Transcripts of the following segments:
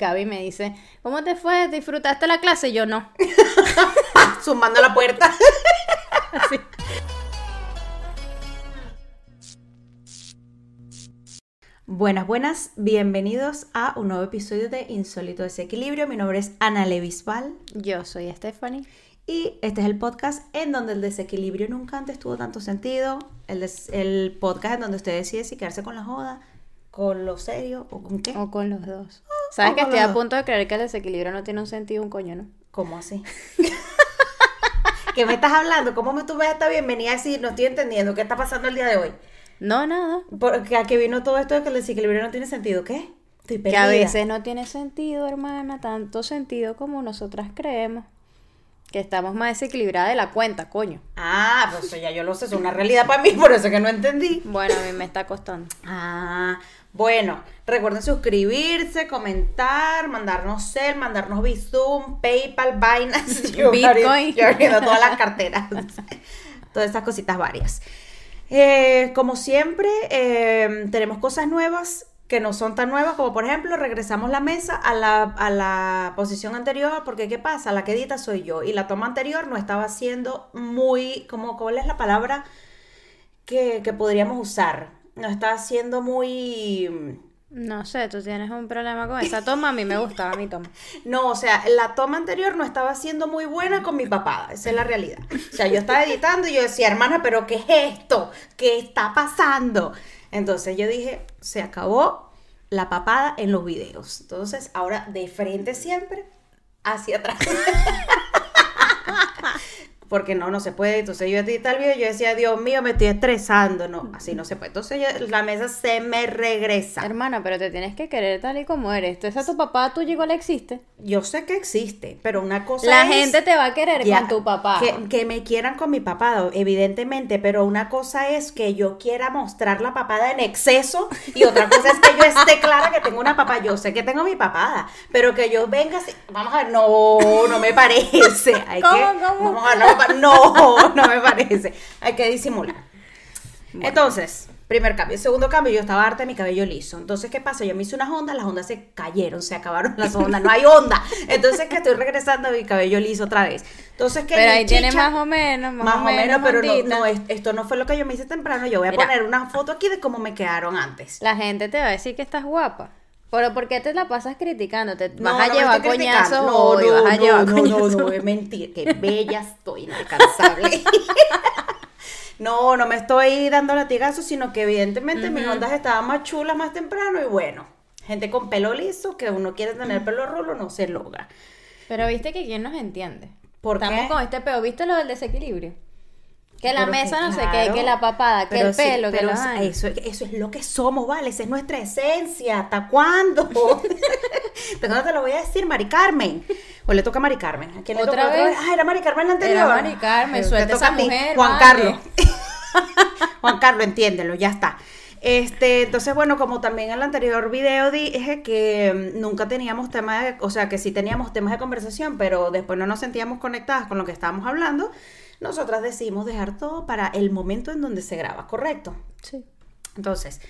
Gaby me dice, ¿cómo te fue? ¿Disfrutaste la clase? Yo no. Zumbando la puerta. Así. Buenas, buenas, bienvenidos a un nuevo episodio de Insólito Desequilibrio. Mi nombre es Ana Levisval Yo soy Stephanie. y este es el podcast en donde el desequilibrio nunca antes tuvo tanto sentido. El, des- el podcast en donde usted decide si quedarse con la joda, con lo serio o con qué. O con los dos. ¿Sabes o que estoy a dos. punto de creer que el desequilibrio no tiene un sentido un coño, no? ¿Cómo así? ¿Qué me estás hablando? ¿Cómo me tú esta bienvenida a decir? No estoy entendiendo. ¿Qué está pasando el día de hoy? No, nada. Porque a vino todo esto de que el desequilibrio no tiene sentido. ¿Qué? Estoy Que perdida. a veces no tiene sentido, hermana, tanto sentido como nosotras creemos. Que estamos más desequilibradas de la cuenta, coño. Ah, pues ya yo lo sé, es una realidad para mí, por eso que no entendí. Bueno, a mí me está costando. Ah, bueno, recuerden suscribirse, comentar, mandarnos cel, mandarnos Bizum, PayPal, Binance, Bitcoin. yo abriendo todas las carteras, todas esas cositas varias. Eh, como siempre, eh, tenemos cosas nuevas que no son tan nuevas, como por ejemplo, regresamos la mesa a la, a la posición anterior, porque ¿qué pasa? La que edita soy yo, y la toma anterior no estaba siendo muy, como, ¿cuál es la palabra que, que podríamos usar? No estaba siendo muy... No sé, tú tienes un problema con esa toma. A mí me gustaba mi toma. No, o sea, la toma anterior no estaba siendo muy buena con mi papada, esa es la realidad. O sea, yo estaba editando y yo decía, hermana, pero ¿qué es esto? ¿Qué está pasando? Entonces yo dije, se acabó la papada en los videos. Entonces, ahora de frente siempre, hacia atrás. Porque no, no se puede. Entonces yo edité el video y yo decía, Dios mío, me estoy estresando. No, así no se puede. Entonces yo- la mesa se me regresa. Hermana, pero te tienes que querer tal y como eres. Entonces, a tu papá tuyo igual existe. Yo sé que existe, pero una cosa La es- gente te va a querer Ya, con tu papá. Que, que me quieran con mi papá, evidentemente, pero una cosa es que yo quiera mostrar la papada en exceso y otra cosa es que yo esté clara que tengo una papada. Yo sé que tengo mi papada, pero que yo venga así, vamos a ver, no, no me parece. Hay ¿Cómo, que, cómo? vamos a ver, no, no, no me parece. Hay que disimular. Entonces, primer cambio. Segundo cambio, yo estaba harta de mi cabello liso. Entonces, ¿qué pasa? Yo me hice unas ondas, las ondas se cayeron, se acabaron las ondas, no hay onda. Entonces, que estoy regresando a mi cabello liso otra vez. Entonces, que Pero ahí tiene más o menos, más, más o menos, pero no, no, es- esto no fue lo que yo me hice temprano. Yo voy a Mira. poner una foto aquí de cómo me quedaron antes. La gente te va a decir que estás guapa. Pero ¿por qué te la pasas criticando? Te No, vas a no llevar coñazos No, hoy, no, vas a no, llevar no, no, coñazos. no, es mentira. Qué bella estoy, inalcanzable. no, no me estoy dando latigazos, sino que evidentemente mis ondas estaban más chulas más temprano y bueno, gente con pelo liso que uno quiere tener pelo rulo no se logra. Pero viste que quién nos entiende. ¿Por Estamos qué? con este peo. ¿Viste lo del desequilibrio? Que la Pero mesa no sé qué, que la papada, que el sí, pelo, que sí, vaina. eso, eso es lo que somos, ¿vale? Esa es nuestra esencia. ¿Hasta cuándo? pero no te lo voy a decir, Mari Carmen. O le toca a Mari Carmen. ¿A quién le ¿Otra toca vez? Ah, era Mari Carmen la anterior. Era Mari Carmen, suelta esa mujer, Juan vale. Carlos. Juan Carlos, entiéndelo, ya está. Este, entonces, bueno, como también en el anterior video dije que mm, nunca teníamos temas de, o sea, que sí teníamos temas de conversación, pero después no nos sentíamos conectadas con lo que estábamos hablando, nosotras decidimos dejar todo para el momento en donde se graba, ¿correcto? Sí. Entonces,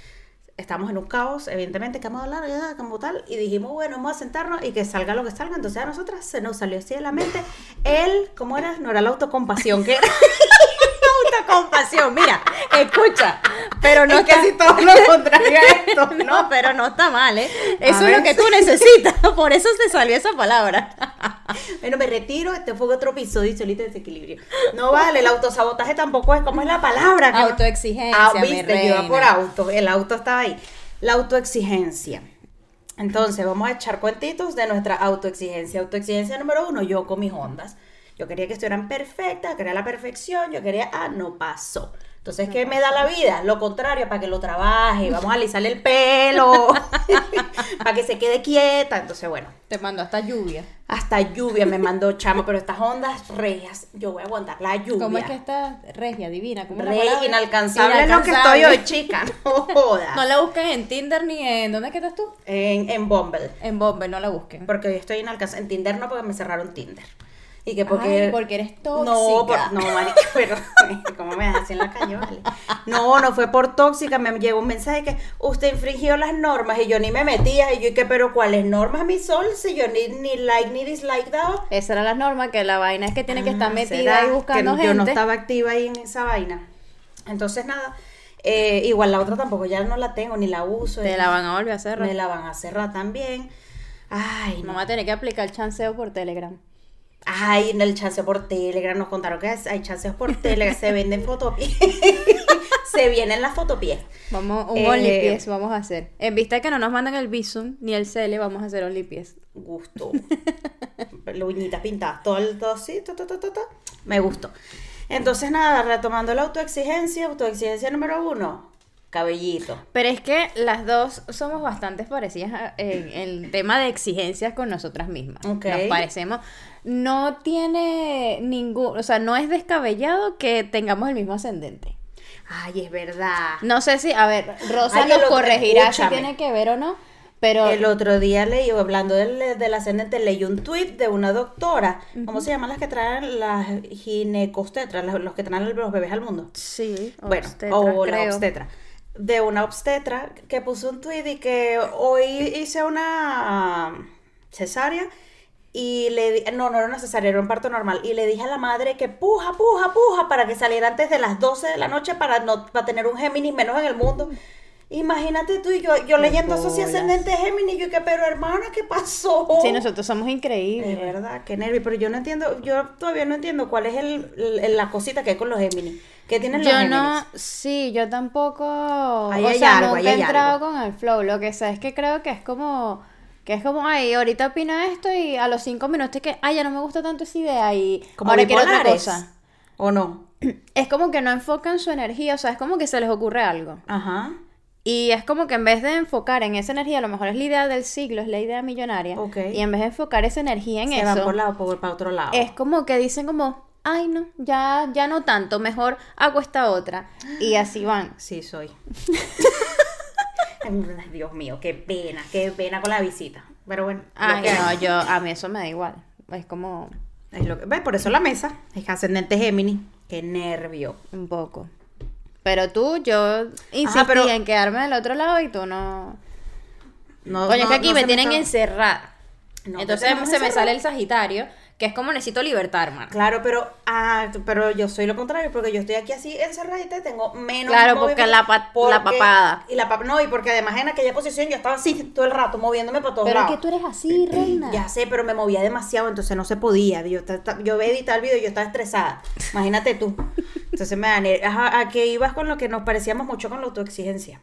estamos en un caos, evidentemente, que vamos a hablar, como tal, y dijimos, bueno, vamos a sentarnos y que salga lo que salga. Entonces a nosotras se nos salió así de la mente el, ¿cómo era? No era la autocompasión, que era autocompasión, mira, escucha. Pero no es que si todo lo contrario a esto, ¿no? No, pero no está mal, ¿eh? Eso es ver. lo que tú necesitas. Por eso te salió esa palabra. Bueno, me retiro, este fue otro episodio solito desequilibrio. No vale, el autosabotaje tampoco es, ¿cómo es la palabra? Autoexigencia, Ah, viste, yo iba por auto, el auto estaba ahí. La autoexigencia. Entonces, vamos a echar cuentitos de nuestra autoexigencia. Autoexigencia número uno, yo con mis ondas. Yo quería que estuvieran perfectas, quería la perfección, yo quería, ah, no pasó. Entonces, ¿qué me da la vida? Lo contrario, para que lo trabaje, vamos a alisarle el pelo, para que se quede quieta. Entonces, bueno, Te mandó hasta lluvia. hasta lluvia me mandó chamo, pero estas ondas regias, yo voy a aguantar la lluvia. ¿Cómo es que está regia, divina? ¿Cómo inalcanzable es lo que estoy hoy, chica. No jodas. No la busquen en Tinder ni en... ¿Dónde es que estás tú? En, en Bumble. En Bumble, no la busquen. Porque hoy estoy inalcanzable. En Tinder no, porque me cerraron Tinder. Y que porque... Ay, porque eres tóxica. No, por- no, marica, pero ¿cómo me das así en la calle, vale? No, no fue por tóxica, me llegó un mensaje que usted infringió las normas y yo ni me metía y yo y que, pero ¿cuáles normas, mi sol? Si yo ni, ni like ni dislike daba. Esa era la norma, que la vaina es que tiene que estar Ah, metida ¿será ahí que buscando gente. Yo no estaba activa ahí en esa vaina. Entonces, nada, eh, igual la otra tampoco, ya no la tengo ni la uso. Te la van a volver a hacer. Me la van a cerrar también. Ay, no. Vamos a tener que aplicar chanceo por Telegram. Ay, en el chanceo por Telegram nos contaron que hay chanceos por Telegram, se venden fotopies. se vienen las fotopies. Vamos, un Eh, OnlyPies vamos a hacer. En vista de que no nos mandan el Visum ni el Cele, vamos a hacer OnlyPies. Gusto. Las uñitas pintadas, todo el todo así, ta, ta. Me gustó. Entonces, nada, retomando la autoexigencia, autoexigencia número uno, cabellito. Pero es que las dos somos bastante parecidas a- en el tema de exigencias con nosotras mismas. Ok. Nos parecemos. No tiene ningún. O sea, no es descabellado que tengamos el mismo ascendente. Ay, es verdad. No sé si. A ver, Rosa Ay, nos corregirá si escúchame. tiene que ver o no. Pero. El otro día leí, hablando del, del ascendente, leí un tweet de una doctora. ¿Cómo se llaman las que traen las ginecostetras? Los, los que traen los bebés al mundo. Sí, bueno, obstetra, o la creo. De una obstetra que puso un tweet y que hoy hice una cesárea y le di- no, no era una cesárea, era un parto normal. Y le dije a la madre que puja, puja, puja para que saliera antes de las 12 de la noche para no para tener un Géminis menos en el mundo. Imagínate tú y yo, yo leyendo eso bolas. ascendente Géminis, yo que, pero hermana, ¿qué pasó? Sí, nosotros somos De increíbles. verdad, qué nervio, pero yo no entiendo, yo todavía no entiendo cuál es el, el- la cosita que hay con los Géminis. ¿Qué tienen los Yo Géminis? no, sí, yo tampoco, Ahí o hay sea, algo, ahí he hay entrado algo. con el flow, lo que sé es que creo que es como, que es como, ay, ahorita opino esto y a los cinco minutos es que, ay, ya no me gusta tanto esa idea y Como ahora quiero otra cosa. ¿O no? Es como que no enfocan su energía, o sea, es como que se les ocurre algo. Ajá. Y es como que en vez de enfocar en esa energía, a lo mejor es la idea del siglo, es la idea millonaria, Ok. y en vez de enfocar esa energía en Se eso, van por, lado, por para otro lado. es como que dicen como, ay no, ya, ya no tanto, mejor hago esta otra. Y así van. Sí, soy. Dios mío, qué pena, qué pena con la visita. Pero bueno, Ay, hay. no, yo, a mí eso me da igual. Es como Es lo que- ¿Ves? Por eso la mesa es ascendente Géminis. Qué nervio. un poco. Pero tú, yo insistí pero- en quedarme del otro lado y tú no. No, Coño, es que aquí no me tienen encerrada. Entonces se me sale el Sagitario, que es como necesito libertad, hermano. Claro, pero, ah, pero yo soy lo contrario, porque yo estoy aquí así encerradita y tengo menos Claro, porque la pa- la papada. Y la pap- no, y porque además en aquella posición yo estaba así todo el rato, moviéndome para todos Pero es lados. que tú eres así, reina. Ya sé, pero me movía demasiado, entonces no se podía. Yo, yo veía editar el video y yo estaba estresada. Imagínate tú. Entonces me da ner- Ajá, ¿A qué ibas con lo que nos parecíamos mucho con la autoexigencia?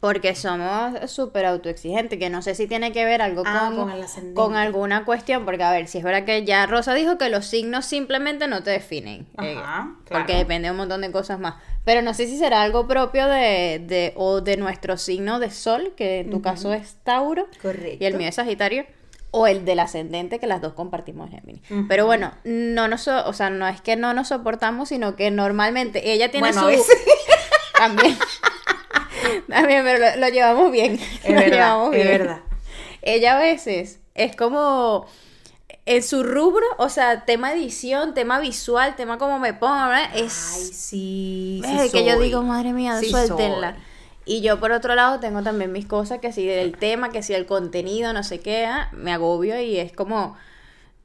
Porque somos súper autoexigentes, que no sé si tiene que ver algo Ah, con, con con alguna cuestión, porque a ver, si es verdad que ya Rosa dijo que los signos simplemente no te definen, eh, Ajá, porque claro. depende de un montón de cosas más. Pero no sé si será algo propio de, de o de nuestro signo de sol, que en tu caso es Tauro, Correcto. y el mío es Sagitario, o el del ascendente, que las dos compartimos Géminis. Pero bueno, no nos, so- o sea, no es que no nos soportamos, sino que normalmente ella tiene Bueno, su... También. También, pero lo, lo llevamos bien. Es lo verdad, llevamos es bien. verdad. Ella a veces es como en su rubro, o sea, tema edición, tema visual, tema como me pongo, ¿verdad? es Ay, sí. es sí que yo digo, madre mía, Sí suéltenla. soy. Y yo por otro lado tengo también mis cosas, que si del tema, que si el contenido, no sé qué, ah, me agobio y es como,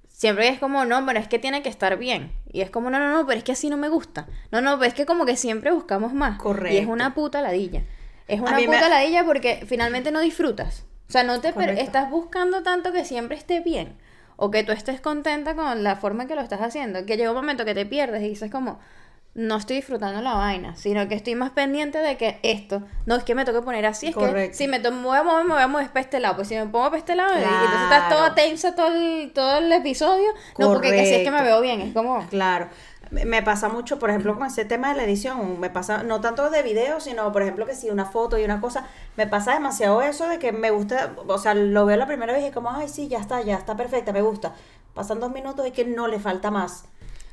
siempre es como, no, pero es que tiene que estar bien. Y es como, no, no, no, pero es que así no me gusta. No, no, pero es que como que siempre buscamos más. Y es Correcto. una puta ladilla. Es una mí me- puta ladilla porque finalmente no disfrutas. O sea, no te per- estás buscando tanto que siempre esté bien. O que tú estés contenta con la forma en que lo estás haciendo. Que llega un momento que te pierdes y dices como, no estoy disfrutando la vaina, sino que estoy más pendiente de que esto, no es que me toque poner así, es que Correcto. si me to- me voy a mover, me voy a mover para este lado, pues si me pongo para este lado, y entonces estás toda tensa todo el, todo el episodio, no, porque que si es que me veo bien, es como, Claro. Me pasa mucho, por ejemplo, con ese tema de la edición, me pasa, no tanto de video, sino, por ejemplo, que si una foto y una cosa, me pasa demasiado eso de que me gusta, o sea, lo veo la primera vez y como, ay, sí, ya está, ya está perfecta, me gusta. Pasan dos minutos y que no le falta más.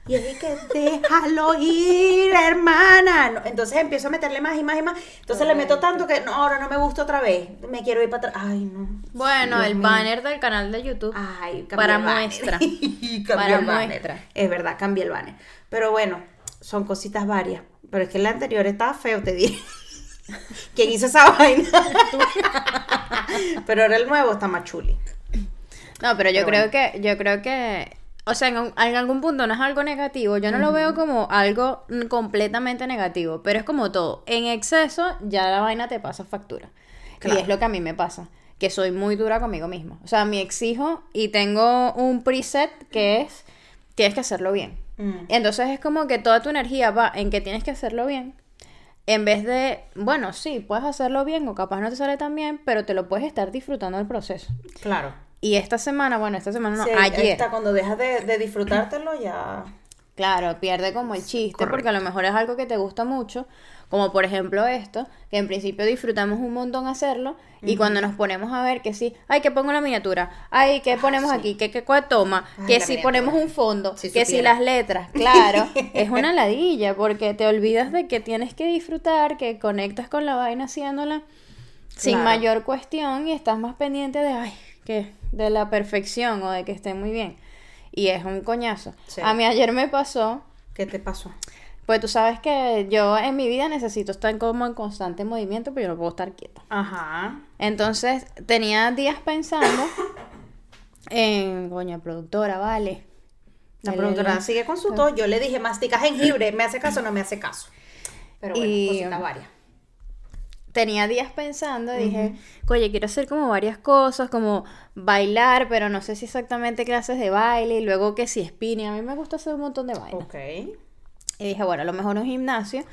Y es que déjalo ir, hermana. No, Entonces empiezo a meterle más y más y más. Entonces le meto tanto que no, ahora no me gusta otra vez. Me quiero ir para atrás. Ay, no. Bueno, Dios el mío. banner del canal de YouTube. Ay, para el banner. muestra. Para el banner. muestra. Es verdad, cambié el banner. Pero bueno, son cositas varias. Pero es que el anterior estaba feo, te dije. ¿Quién hizo esa vaina? Pero ahora el nuevo está más chuli. No, pero yo Pero creo que, yo creo que, o sea, en, un- en algún punto no es algo negativo. Yo no lo veo como algo completamente negativo, pero es como todo. En exceso ya la vaina te pasa factura. Claro. Y es lo que a mí me pasa, que soy muy dura conmigo misma. O sea, me exijo y tengo un preset que es, tienes que hacerlo bien. Mm. Entonces es como que toda tu energía va en que tienes que hacerlo bien. En vez de, bueno, sí, puedes hacerlo bien o capaz no te sale tan bien, pero te lo puedes estar disfrutando del proceso. Claro. Y esta semana, bueno, esta semana no, Sí, ayer. esta, cuando dejas de, de disfrutártelo ya... Claro, pierde como el chiste, Correcto. porque a lo mejor es algo que te gusta mucho, como por ejemplo esto, que en principio disfrutamos un montón hacerlo, y cuando nos ponemos a ver que sí, ay, que pongo la miniatura, ay, que ponemos sí. aquí, que, cuál toma, Ay, que si miniatura. ponemos un fondo, Si que si las letras, claro, es una ladilla, porque te olvidas de que tienes que disfrutar, que conectas con la vaina haciéndola sin Claro. mayor cuestión y estás más pendiente de, ay, que de la perfección o de que esté muy bien. Y es un coñazo. Sí. A mí ayer me pasó, ¿Qué te pasó? pues tú sabes que yo en mi vida necesito estar como en constante movimiento, pero yo no puedo estar quieta. Ajá. Entonces tenía días pensando en, coño, productora, vale. La El- productora sigue con su tos. Yo le dije, mastica jengibre. ¿Me hace caso o no me hace caso? Pero bueno, Y- cositas varias. Tenía días pensando, dije, oye, quiero hacer como varias cosas, como bailar, pero no sé si exactamente clases de baile, y luego que si spinning, a mí me gusta hacer un montón de vainas. Ok. Y dije, bueno, a lo mejor un gimnasio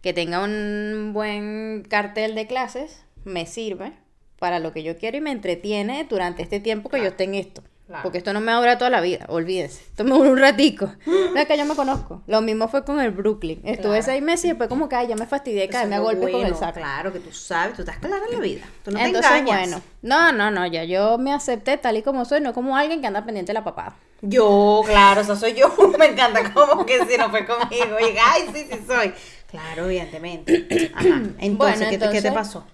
que tenga un buen cartel de clases me sirve para lo que yo quiero y me entretiene durante este tiempo que yo esté en esto. Claro. Porque esto no me dura toda la vida, olvídense. Esto me dura un ratico. No es que yo me conozco. Lo mismo fue con el Brooklyn. Estuve Claro. seis meses y después como que ay, ya me fastidié caerme a golpes con el bueno, saco. Claro, que tú sabes, tú estás clara en la vida. Tú no te Entonces, engañas. bueno, no, no, no, ya yo me acepté tal y como soy, no como alguien que anda pendiente de la papada. Yo, claro, esa soy yo. Me encanta como que si no fue conmigo. Oiga, ay, sí, sí soy. Claro, evidentemente. Ajá. Entonces, Bueno, ¿qué, te- ¿qué te pasó?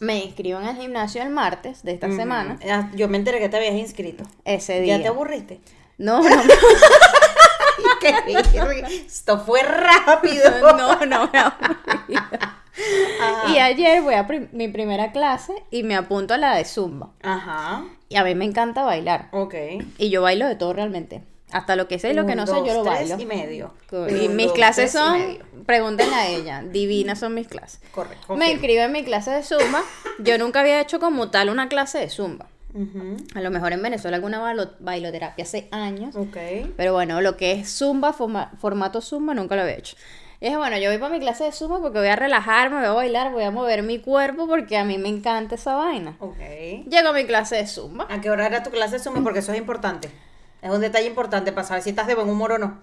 Me inscribo en el gimnasio el martes de esta semana. Ya, Yo me enteré que te habías inscrito. Ese día. ¿Ya te aburriste? No, no. Esto fue rápido. no, no me aburrí. Ajá. Y ayer voy a prim- mi primera clase y me apunto a la de Zumba. Ajá. Y a mí me encanta bailar. Ok. Y yo bailo de todo realmente. Hasta lo que sé y lo que Un, no sé, dos, yo lo tres bailo. y medio. Y Un, mis dos, clases tres y son, medio. pregúntenle a ella, divinas son mis clases. Correcto. Me inscribo en mi clase de Zumba. Yo nunca había hecho como tal una clase de Zumba. Ujú. A lo mejor en Venezuela alguna bailo- bailoterapia hace años. Ok. Pero bueno, lo que es Zumba, forma- formato Zumba, nunca lo había hecho. Y dije, bueno, yo voy para mi clase de Zumba porque voy a relajarme, voy a bailar, voy a mover mi cuerpo porque a mí me encanta esa vaina. Ok. Llego a mi clase de Zumba. ¿A qué hora era tu clase de Zumba? Porque eso es importante. Es un detalle importante para saber si estás de buen humor o no.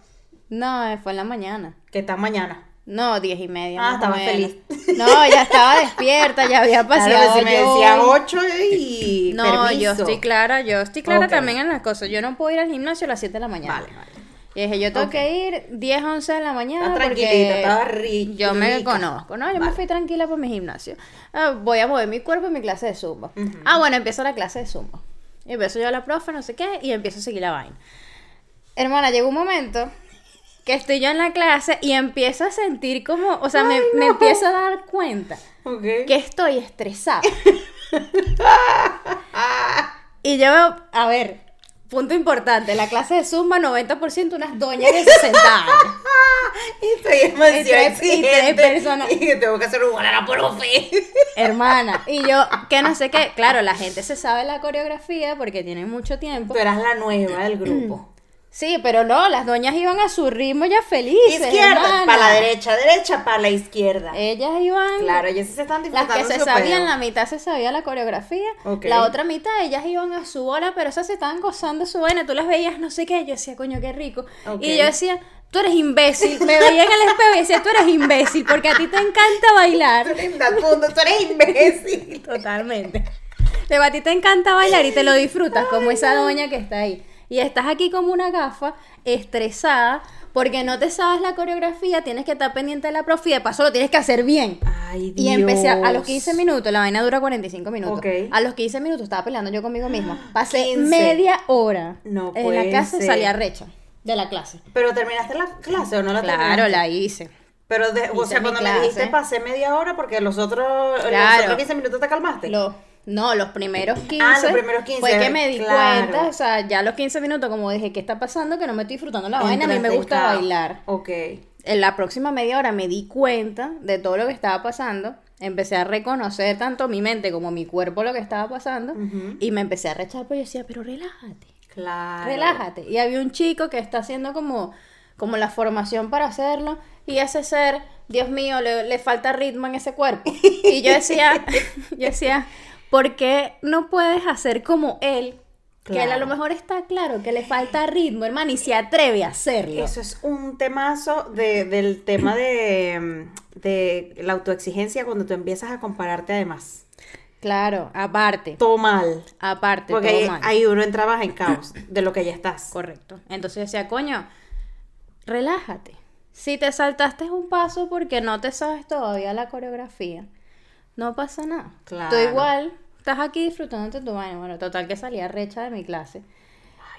No, fue en la mañana. Que estás mañana. No, diez y media. Ah, menos. feliz. No, ya estaba despierta, ya había Claro, paseado si me yo. decías 8 y No, permiso. yo estoy clara, yo estoy clara también en las cosas. Yo no puedo ir al gimnasio a las 7 de la mañana. Vale, vale. Y dije, yo tengo que ir 10, 11 de la mañana. Estás porque tranquilita, estás ri- Yo me rica. conozco, ¿no? Yo me fui tranquila por mi gimnasio. Ah, voy a mover mi cuerpo en mi clase de zumba. Ah, bueno, empiezo la clase de zumba. Y empiezo yo a la profe, no sé qué, y empiezo a seguir la vaina. Hermana, llegó un momento que estoy yo en la clase y empiezo a sentir como, o sea, me, Ay, me no. empiezo a dar cuenta que estoy estresada. y yo veo, a ver, punto importante, la clase de Zumba 90% unas doñas de 60 años. Y estoy demasiado Y tres- y tres personas. Y que tengo que hacer un a la profe. Hermana, y yo, que no sé qué, claro, la gente se sabe la coreografía porque tienen mucho tiempo. Tú eras la nueva del grupo. Sí, pero no, las doñas iban a su ritmo ya felices. Izquierda, para la derecha, derecha, para la izquierda. Ellas iban. Claro, ellos sí se están Las disfrutando que se sabían, pedo. la mitad se sabía la coreografía, la otra mitad ellas iban a su bola, pero esas se estaban gozando su vaina, tú las veías, no sé qué, yo decía, coño, qué rico. Y yo decía, tú eres imbécil, me veía en el espejo y decía, tú eres imbécil, porque a ti te encanta Tú bailar. eres punto, tú eres imbécil. Totalmente. Luego a ti te encanta bailar y te lo disfrutas como esa doña que está ahí. Y estás aquí como una gafa, estresada, porque no te sabes la coreografía, tienes que estar pendiente de la profe y de paso lo tienes que hacer bien. Ay, Y empecé a, a los Dios. 15 minutos, la vaina dura 45 minutos. Ok. A los 15 minutos estaba peleando yo conmigo misma. Pasé 15. media hora No en la clase, ser. salía recha de la clase. Pero terminaste la clase o no la Claro, terminaste? la hice. Pero, de- o sea, cuando me dijiste pasé media hora porque los otros, los Claro. otros 15 minutos te calmaste. Lo- no, los primeros 15. Ah, los primeros 15, Fue que me di claro. cuenta, o sea, ya los 15 minutos, como dije, ¿qué está pasando? Que no me estoy disfrutando la vaina. A mí me gusta bailar. Ok. En la próxima media hora me di cuenta de todo lo que estaba pasando. Empecé a reconocer tanto mi mente como mi cuerpo lo que estaba pasando. Y me empecé a rechazar, pero yo decía, pero relájate. Claro. Relájate. Y había un chico que está haciendo como, como la formación para hacerlo. Y ese ser, Dios mío, le, le falta ritmo en ese cuerpo. Y yo decía, yo decía, ¿por qué no puedes hacer como él? Que él a lo mejor está claro que le falta ritmo, hermano, y se atreve a hacerlo. Eso es un temazo de, del tema de, de la autoexigencia cuando tú empiezas a compararte además. Claro, aparte, Todo mal. aparte, Porque todo ahí, mal. ahí uno entraba en caos de lo que ya estás. Correcto. Entonces decía, coño, relájate. Si te saltaste un paso porque no te sabes todavía la coreografía, no pasa nada. Claro. Tú igual estás aquí disfrutando de tu baño. Bueno, total que salía recha de mi clase.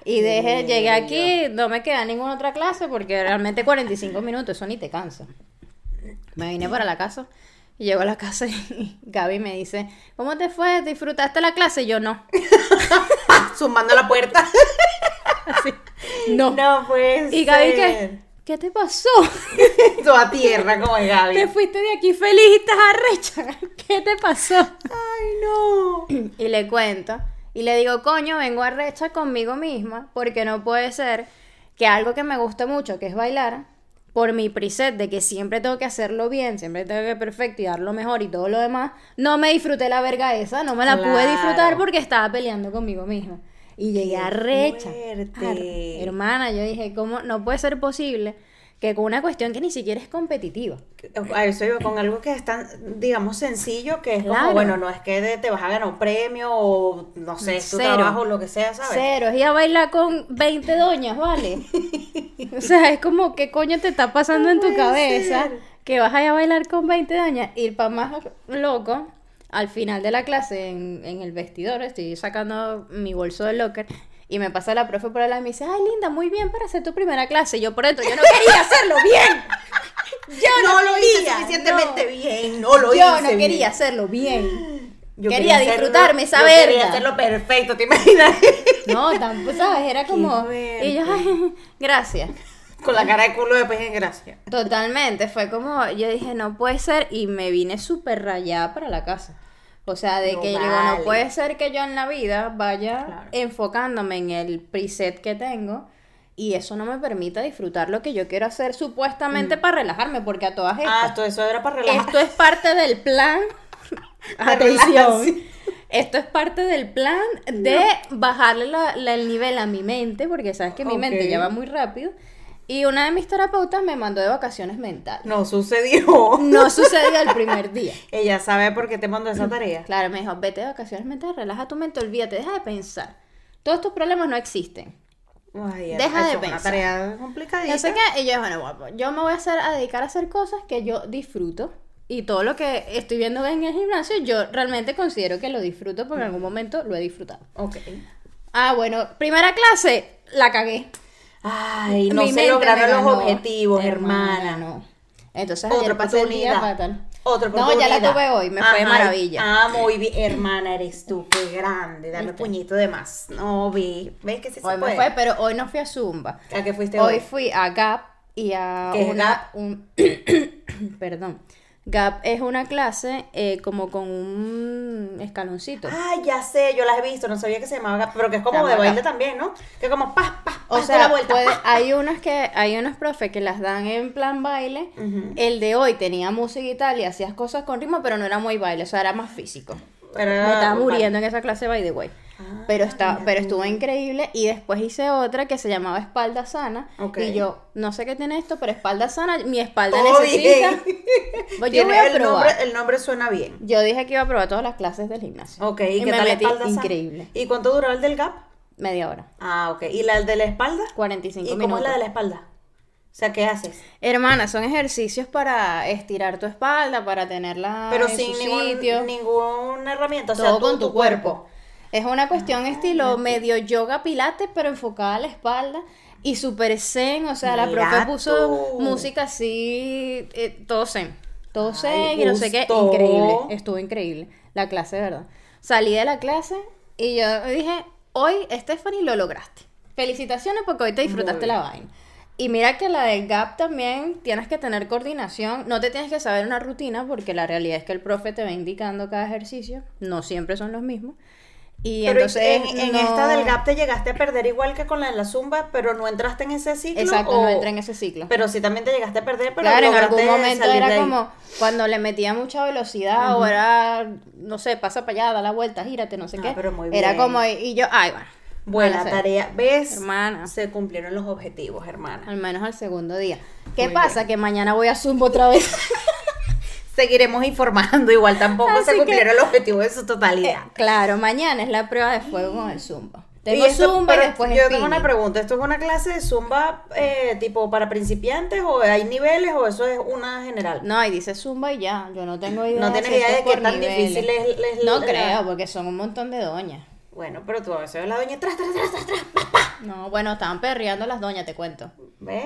Y dejé, llegué aquí, no me queda ninguna otra clase porque realmente 45 minutos, eso ni te cansa. Me vine para la casa y llego a la casa y Gaby me dice, ¿cómo te fue? ¿Disfrutaste la clase? Y yo no. Zumbando la puerta. Así, no. No puede Y Gaby, ser. ¿Qué? ¿Qué te pasó? Toda tierra como es Gaby. Te fuiste de aquí feliz y estás arrecha. ¿Qué te pasó? Ay, no. Y le cuento. Y le digo, coño, vengo arrecha conmigo misma. Porque no puede ser que algo que me gusta mucho, que es bailar, por mi preset de que siempre tengo que hacerlo bien, siempre tengo que perfecto y dar lo mejor y todo lo demás, no me disfruté la verga esa, no me la pude disfrutar porque estaba peleando conmigo misma. Y llegué arrecha. fuerte. Ar- Hermana, yo dije, ¿cómo no puede ser posible que con una cuestión que ni siquiera es competitiva? A eso iba con algo que es tan, digamos, sencillo, que es como, Claro. bueno, no es que de- te vas a ganar un premio o, no sé, es tu Cero. trabajo o lo que sea, ¿sabes? Cero, es ir a bailar con 20 doñas, ¿vale? o sea, es como, ¿qué coño te está pasando No en tu cabeza? ser. Que vas a ir a bailar con 20 doñas. Y para más loco, al final de la clase, en, en el vestidor, estoy sacando mi bolso de locker. Y me pasa la profe por al lado y me dice, ay, linda, muy bien para hacer tu primera clase. Y yo por dentro, yo no quería hacerlo bien. Yo no lo hice quería, suficientemente no. bien, no lo Yo hice no bien. quería hacerlo bien. Yo quería hacerlo- disfrutarme esa yo Quería verga. hacerlo perfecto, ¿te imaginas? No, tampoco, ¿sabes? Era como... Y yo, ay, gracias. Con la cara de culo de pez en gracia. Totalmente, fue como, yo dije, no puede ser, y me vine súper rayada para la casa. O sea, de No que yo digo, vale. no puede ser que yo en la vida vaya Claro. enfocándome en el preset que tengo y eso no me permita disfrutar lo que yo quiero hacer supuestamente para relajarme, porque a todas estas, Mm. Ah, todo eso era para relajar. esto es parte del plan. Atención. Esto es parte del plan de bajarle la- la- el nivel a mi mente, porque sabes que mi mente ya va muy rápido. Y una de mis terapeutas me mandó de vacaciones mentales. No sucedió. No sucedió el primer día. Ella sabe por qué te mandó esa tarea. Claro, me dijo, vete de vacaciones mentales, relaja tu mente, olvídate, deja de pensar. Todos tus problemas no existen. Ay, Deja de es una pensar. tarea complicadita. No sé yo, bueno, guapo, yo me voy a, hacer, a dedicar a hacer cosas que yo disfruto. Y todo lo que estoy viendo en el gimnasio, yo realmente considero que lo disfruto porque en algún momento lo he disfrutado. Ok. Ah, bueno, primera clase, la cagué. Ay, no Mi se lograron me los ganó. objetivos, hermana. no. Entonces Otra oportunidad. Otra No, ya la tuve hoy, me fue de maravilla. Ah, muy bien. Hermana, eres tú, qué grande. Dame ¿Viste? puñito de más. No, vi. ¿Ves que sí Hoy se me puede? fue, pero hoy no fui a Zumba. ¿A qué fuiste hoy? Hoy fui a Gap y a ¿Qué es una... Gap? un- perdón. Gap es una clase eh, como con un escaloncito. Ay, ya sé, yo las he visto, no sabía que se llamaba gap, pero que es como de baile gap. también, ¿no? Que como pa, pa, O sea, la vuelta. puede- pa. hay unos que hay unos profes que las dan en plan baile. El de hoy tenía música y tal y hacías cosas con ritmo, pero no era muy baile, o sea, era más físico. Me estaba muriendo en esa clase by the way. Ah, pero está, mira pero estuvo increíble y después hice otra que se llamaba espalda sana y yo no sé qué tiene esto, pero espalda sana, mi espalda Todo necesita. Pues yo voy a el, nombre, el nombre suena bien. Yo dije que iba a probar todas las clases del gimnasio. Ok, y ¿y qué me tal metí espalda sana? increíble. ¿Y cuánto duró el del gap? Media hora. Ah, ok. ¿Y la de la espalda? 45 ¿Y cómo minutos. es la de la espalda? sea, ¿qué haces? Hermana, son ejercicios para estirar tu espalda, para tenerla Pero en sin su ningún- sitio. ninguna herramienta, o sea, todo tú- con tu cuerpo. Es una cuestión estilo medio yoga pilates, pero enfocada a la espalda y super zen, o sea, la profe puso tú. música así, eh, todo zen, todo Ay, zen y no sé qué, increíble, estuvo increíble la clase, de verdad. Salí de la clase y yo dije, hoy Stephanie lo lograste. Felicitaciones porque hoy te disfrutaste la vaina. Y mira que la del GAP también tienes que tener coordinación, no te tienes que saber una rutina porque la realidad es que el profe te va indicando cada ejercicio, no siempre son los mismos. Y Pero entonces en, en no- esta del gap te llegaste a perder igual que con la de la zumba, pero no entraste en ese ciclo. Exacto, o- no entré en ese ciclo. Pero sí también te llegaste a perder, pero claro, en algún momento era como cuando le metía mucha velocidad o era, no sé, pasa para allá, da la vuelta, gírate, no sé Ah, qué. pero muy Era bien. como, y yo, ay, va. Buena tarea. ¿Ves? Hermana. Se cumplieron los objetivos, hermana. Al menos al segundo día. ¿Qué Muy pasa? Que mañana voy a Zumba otra vez. Seguiremos informando. Igual tampoco Así se que- cumplieron los objetivos en su totalidad. claro, mañana es la prueba de fuego con el Zumba. Y Tengo esto- Zumba y después Yo tengo una pregunta. ¿Esto es una clase de zumba eh, tipo para principiantes o hay niveles o eso es una general? No, y dice Zumba y ya. Yo no tengo idea. No tienes idea de qué tan difícil es- es No la- creo, porque son un montón de doñas. Bueno, pero tú a veces ves la doña tras, tras, tras, tras, tras. No, bueno, estaban perreando las doñas, te cuento. ¿Ves?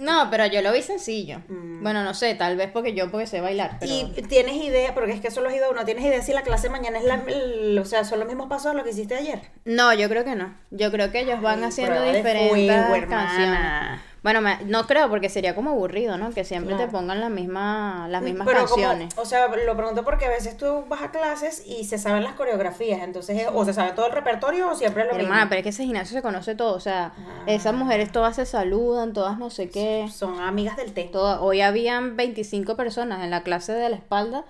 No, pero yo lo vi sencillo. Mm. Bueno, no sé, tal vez porque yo porque sé bailar, pero... Y tienes idea, porque es que eso lo has ido uno, ¿tienes idea si la clase mañana es la, el- o sea, son los mismos pasos de lo que hiciste ayer? No, yo creo que no. Yo creo que ellos van Ay, haciendo diferentes fuego, canciones. Bueno, me- no creo porque sería como aburrido, ¿no? Que siempre Claro. te pongan la misma, las mismas Pero como- canciones. o sea, lo pregunto porque a veces tú vas a clases y se saben las coreografías, entonces, o se sabe todo el repertorio o siempre es lo Hermana, mismo. pero es que ese gimnasio se conoce todo, o sea, Ah. esas mujeres todas se saludan, todas no sé qué. Son amigas del té. Todas- hoy habían 25 personas en la clase de la espalda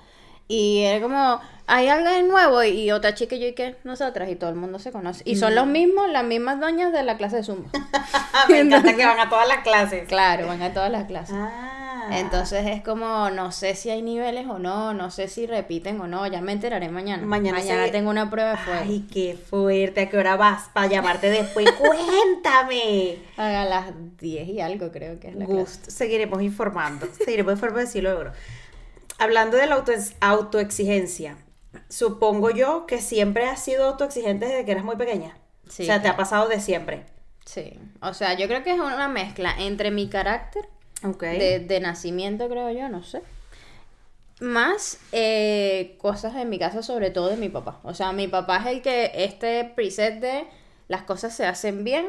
y era como, hay algo de nuevo y otra chica y yo y que nosotras y todo el mundo se conoce. Y son los mismos, las mismas doñas de la clase de Zumba. Me encanta que van a todas las clases. claro, van a todas las clases. Ah. Entonces es como, no sé si hay niveles o no, no sé si repiten o no, ya me enteraré mañana. Mañana se- tengo una prueba de fuego. Ay, qué fuerte. ¿A qué hora vas para llamarte después? Cuéntame. A las 10 y algo creo que es la clase. Gusto. Seguiremos informando. Seguiremos informando si logro. Hablando de la auto autoexigencia, supongo yo que siempre has sido autoexigente desde que eras muy pequeña. Sí, o sea, te ha pasado de siempre. Sí, o sea, yo creo que es una mezcla entre mi carácter Ok. de, de nacimiento, creo yo, no sé. Más eh, cosas en mi casa, sobre todo de mi papá. O sea, mi papá es el que este preset de las cosas se hacen bien,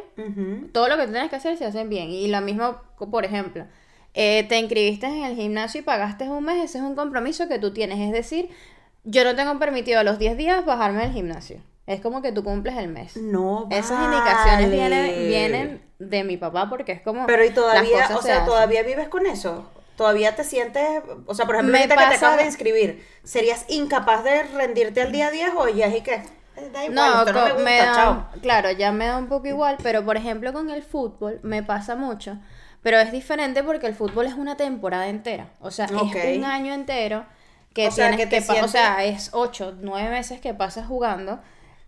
todo lo que tienes que hacer se hacen bien. Y lo mismo, por ejemplo, eh, te inscribiste en el gimnasio y pagaste un mes, ese es un compromiso que tú tienes. Es decir, yo no tengo permitido a los 10 días bajarme del gimnasio. Es como que tú cumples el mes. No, Esas indicaciones vale. vienen, vienen de mi papá porque es como... Pero y todavía, o se sea, todavía vives con eso. Todavía te sientes, o sea, por ejemplo, ahorita que te acabas de inscribir, ¿serías incapaz de rendirte al día a día o ya es que eh, da igual, No, esto no me gusta, me da- chao? claro, ya me da un poco igual, pero por ejemplo con el fútbol me pasa mucho, pero es diferente porque el fútbol es una temporada entera, o sea, es un año entero que O sea, tienes que que, o sea, es ocho, nueve meses que pasas jugando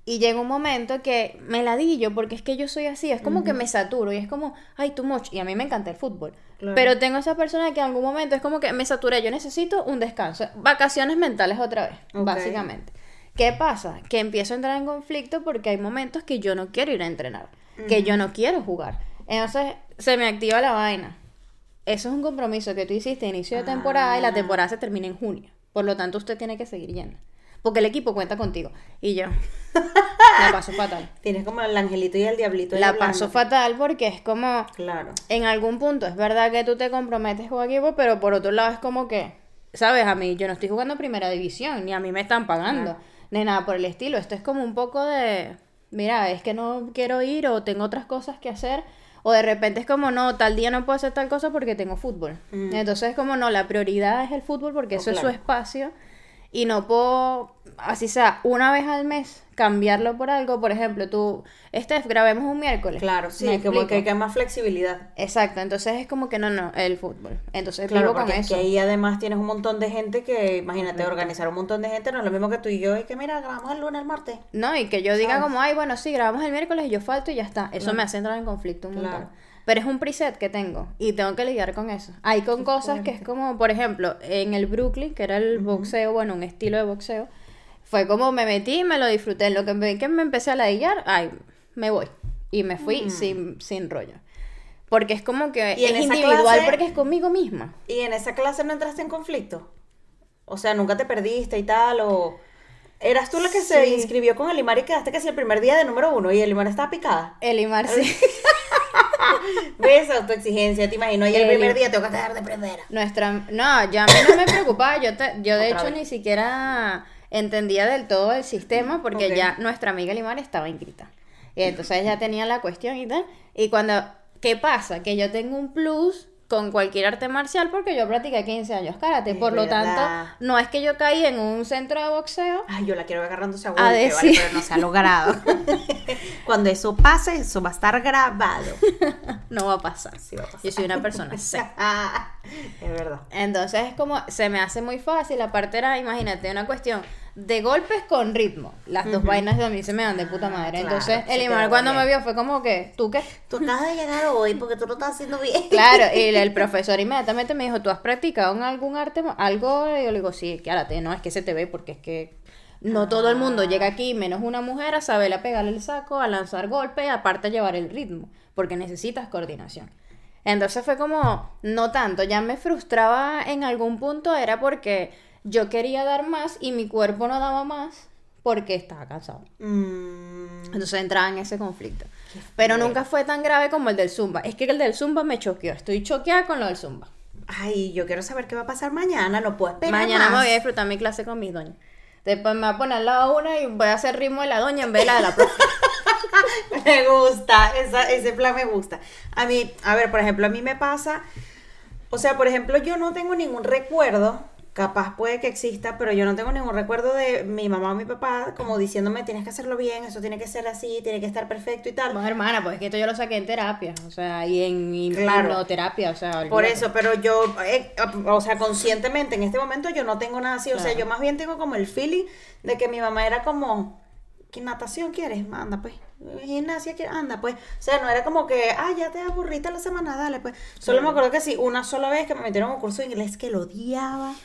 y llega un momento que me ladillo porque es que yo soy así, es como que me saturo y es como, ay, too much, y a mí me encanta el fútbol. Claro. Pero tengo esa persona que en algún momento es como que me saturé, yo necesito un descanso, vacaciones mentales otra vez, básicamente. ¿Qué pasa? Que empiezo a entrar en conflicto porque hay momentos que yo no quiero ir a entrenar, que yo no quiero jugar. Entonces se me activa la vaina. Eso es un compromiso que tú hiciste a inicio de temporada y la Ah. temporada se termina en junio. Por lo tanto, usted tiene que seguir yendo. Porque el equipo cuenta contigo. Y yo la paso fatal. Tienes como el angelito y el diablito. La paso fatal porque es como Claro. en algún punto es verdad que tú te comprometes con equipo, pero por otro lado es como que, ¿sabes? A mí yo no estoy jugando primera división, ni a mí me están pagando, ni nada por el estilo. Esto es como un poco de, mira, es que no quiero ir o tengo otras cosas que hacer. O de repente es como, no, tal día no puedo hacer tal cosa porque tengo fútbol. Mm. Entonces es como, no, la prioridad es el fútbol porque Oh, eso es su espacio y no puedo así sea, una vez al mes, cambiarlo por algo. Por ejemplo, tú, este grabemos un miércoles. Claro, sí, como que hay más flexibilidad. Exacto, entonces es como que no, no, el fútbol. Entonces Claro, vivo con porque es eso. que ahí además tienes un montón de gente que, imagínate, organizar un montón de gente no es lo mismo que tú y yo, y que mira, grabamos el lunes, el martes. No, y que yo diga ¿Sabes? como, ay, bueno, sí, grabamos el miércoles y yo falto y ya está. Eso me hace entrar en conflicto un montón. Pero es un preset que tengo y tengo que lidiar con eso. Hay con cosas que es como, por ejemplo, en el Brooklyn, que era el boxeo, bueno, un estilo de boxeo, fue como me metí, me lo disfruté. En lo que me, que me empecé a ladillar, ay, me voy. Y me fui sin, sin rollo. Porque es como que Mm. Y es individual clase- porque es conmigo misma. ¿Y en esa clase no entraste en conflicto? O sea, nunca te perdiste y tal, o... ¿Eras tú la que se inscribió con Elimar y quedaste que si el primer día de número uno y Elimar estaba picada? Elimar sí. ¿Ves autoexigencia? ¿Te imagino? Y el primer día tengo que estar de prendera. Nuestra, no, ya a mí no me preocupaba, yo, te- yo de Otra hecho vez. ni siquiera entendía del todo el sistema porque ya nuestra amiga Limar estaba inscrita. Y entonces ya tenía la cuestión y tal. Y cuando, ¿qué pasa? Que yo tengo un plus con cualquier arte marcial porque yo practiqué 15 años karate. Es Por lo verdad. tanto, no es que yo caí en un centro de boxeo. Ay, yo la quiero ver agarrándose a A golpe, ¿vale? decir- pero no se ha logrado. Cuando eso pase, eso va a estar grabado. No va a pasar. Sí va a pasar. Yo soy una persona seca. Es verdad. Entonces es como, se me hace muy fácil, aparte era, imagínate, una cuestión de golpes con ritmo. Las dos vainas de a mí se me dan de puta madre. Ah, claro, Entonces, se el te Imar da cuando bien. me vio fue como que, ¿tú qué? Tú acabas de llegar hoy porque tú lo estás haciendo bien. Claro, y el, el profesor inmediatamente me dijo, ¿tú has practicado en algún arte, algo? Y yo le digo, sí, karate, no, es que se te ve porque es que no todo el mundo llega aquí, menos una mujer, a saber a pegarle el saco, a lanzar golpes, aparte a llevar el ritmo, porque necesitas coordinación. Entonces fue como, no tanto, ya me frustraba en algún punto, era porque yo quería dar más y mi cuerpo no daba más porque estaba cansado. Mm, Entonces entraba en ese conflicto. Pero nunca fue tan grave como el del Zumba. Es que el del Zumba me choqueó. Estoy choqueada con lo del Zumba. Ay, yo quiero saber qué va a pasar mañana, no puedo esperar Mañana me voy a disfrutar mi clase con mis doñas. Después me voy a poner lado una y voy a hacer ritmo de la doña en vez de la de la profe. Me gusta, esa- ese plan me gusta. A mí, a ver, por ejemplo, a mí me pasa, o sea, por ejemplo, yo no tengo ningún recuerdo, capaz puede que exista, pero yo no tengo ningún recuerdo de mi mamá o mi papá como diciéndome, tienes que hacerlo bien, eso tiene que ser así, tiene que estar perfecto y tal. Bueno, hermana, pues es que esto yo lo saqué en terapia. O sea, y en Claro. hipnoterapia. O sea, Por eso, pero yo, eh, o sea, conscientemente en este momento yo no tengo nada así, o sea, yo más bien tengo como el feeling de que mi mamá era como, ¿qué natación quieres? Anda, pues. Gimnasia quieres? Anda, pues. O sea, no era como que, ah, ya te aburriste la semana, dale, pues. Solo me acuerdo que sí, una sola vez que me metieron a un curso de inglés que lo odiaba.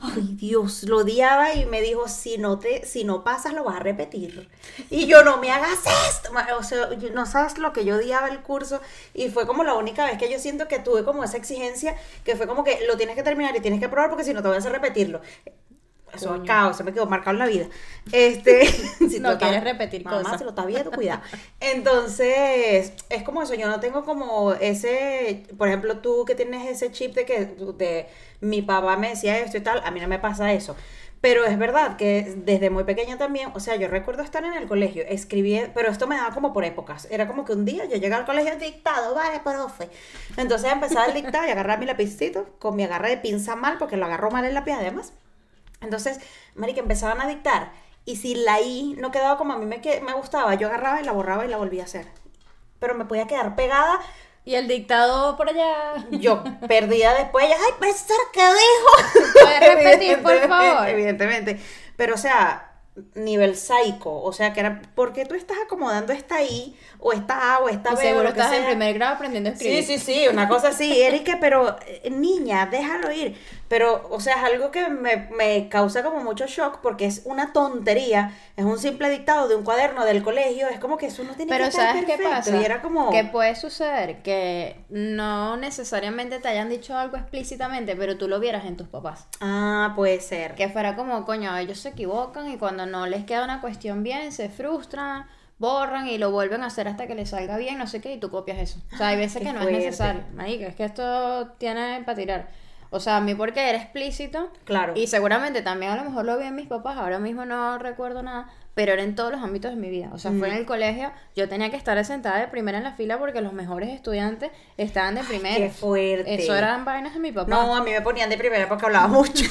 Ay, Dios, lo odiaba y me dijo, si no te, si no pasas, lo vas a repetir. Y yo, no me hagas esto. O sea, no sabes lo que yo odiaba el curso. Y fue como la única vez que yo siento que tuve como esa exigencia, que fue como que lo tienes que terminar y tienes que probar porque si no te voy a hacer repetirlo. Eso Coño. caos, se me quedó marcado en la vida. Este, si No quieres estás- repetir Mamá, cosas. si lo estás viendo, cuidado. Entonces, es como eso, yo no tengo como ese, por ejemplo, tú que tienes ese chip de que de, mi papá me decía esto y tal, a mí no me pasa eso. Pero es verdad que desde muy pequeña también, o sea, yo recuerdo estar en el colegio, escribí, pero esto me daba como por épocas. Era como que un día yo llegaba al colegio dictado, vale, profe. Entonces empezaba el dictado y agarraba mi lapicito con mi agarre de pinza mal, porque lo agarró mal el lápiz además. Entonces, marica, empezaban a dictar. Y si la I no quedaba como a mí me, me gustaba, yo agarraba y la borraba y la volvía a hacer. Pero me podía quedar pegada, Y el dictado por allá. yo perdida después. ella, Ay, profesor, ¿qué dijo? ¿Puedes repetir, por favor? Evidentemente. Pero, o sea, nivel psycho. O sea, que era, ¿por qué tú estás acomodando esta I, o esta A, o esta Y B, o seguro lo que estás en sea? primer grado aprendiendo a escribir. Sí, sí, sí, una cosa así, Erika, pero eh, niña, déjalo ir. Pero, o sea, es algo que me, me causa como mucho shock porque es una tontería, es un simple dictado de un cuaderno del colegio, es como que eso no tiene Pero que estar ¿sabes qué perfecto. pasa? Y era como... Que puede suceder que no necesariamente te hayan dicho algo explícitamente, pero tú lo vieras en tus papás. Ah, puede ser. Que fuera como, coño, ellos se equivocan y cuando no les queda una cuestión bien, se frustran, borran y lo vuelven a hacer hasta que les salga bien, no sé qué, y tú copias eso. O sea, hay veces Qué que no fuerte. es necesario. Marica, es que esto tiene para tirar. O sea, a mí porque era explícito. Claro. Y seguramente también a lo mejor lo vi en mis papás, ahora mismo no recuerdo nada, pero era en todos los ámbitos de mi vida. O sea, fue en el colegio, yo tenía que estar sentada de primera en la fila porque los mejores estudiantes estaban de primera. qué fuerte. Eso eran vainas de mi papá. No, a mí me ponían de primera porque hablaba mucho.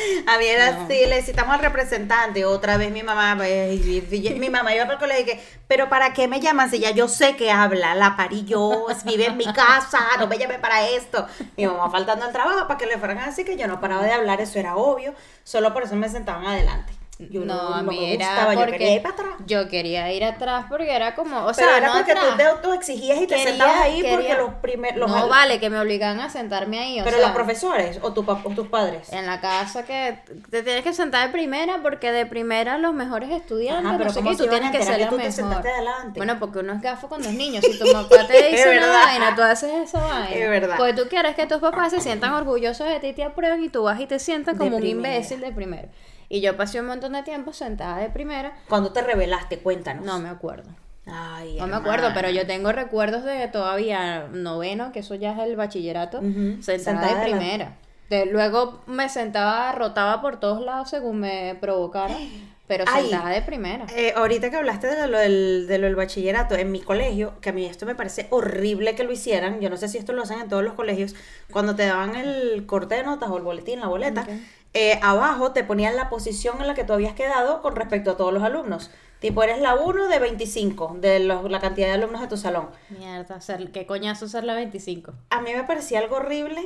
A mí era así, le citamos al representante. Otra vez mi mamá, eh, mi mamá iba para el colegio y que, pero ¿para qué me llaman si ya yo sé que habla? La parí yo, vive en mi casa, no me llame para esto. Mi mamá faltando al trabajo para que le fueran así que yo no paraba de hablar, eso era obvio. Solo por eso me sentaban adelante. Yo no, a no mí me era gustaba, yo porque quería ir para atrás. yo quería ir atrás porque era como, o Pero sea, era no porque atrás. tú te autoexigías y te Quería- sentabas ahí porque los primeros... no vale que me obligaban a sentarme ahí, o Pero sea, los profesores o, tu, o tus padres. en la casa que te tienes que sentar de primera porque de primera los mejores estudiantes, Ajá, pero no sé ¿cómo qué, tú tienes que ser la mejor. Bueno, porque uno es gafo con los niños, si tu papá te dice Es una verdad. vaina, tú haces esa vaina. Es verdad. Porque tú quieres que tus papás se sientan orgullosos de ti y te aprueben y tú vas y te sientas como un imbécil de primero. Y yo pasé un montón de tiempo sentada de primera, Cuando te revelaste, cuéntanos. no me acuerdo. Ay, No me acuerdo, pero yo tengo recuerdos de todavía noveno, que eso ya es el bachillerato, Ujú, sentada sentada de primera. De- luego me sentaba, rotaba por todos lados según me provocara, pero Ay. sentada de primera. Eh, ahorita que hablaste de lo, del, de lo del bachillerato, en mi colegio, que a mí esto me parece horrible que lo hicieran, yo no sé si esto lo hacen en todos los colegios, cuando te daban el corte de notas o el boletín, la boleta. Eh, abajo te ponían la posición en la que tú habías quedado con respecto a todos los alumnos. Tipo, eres la 1 de 25, de los- la cantidad de alumnos de tu salón. Mierda, qué coñazo ser la 25. A mí me parecía algo horrible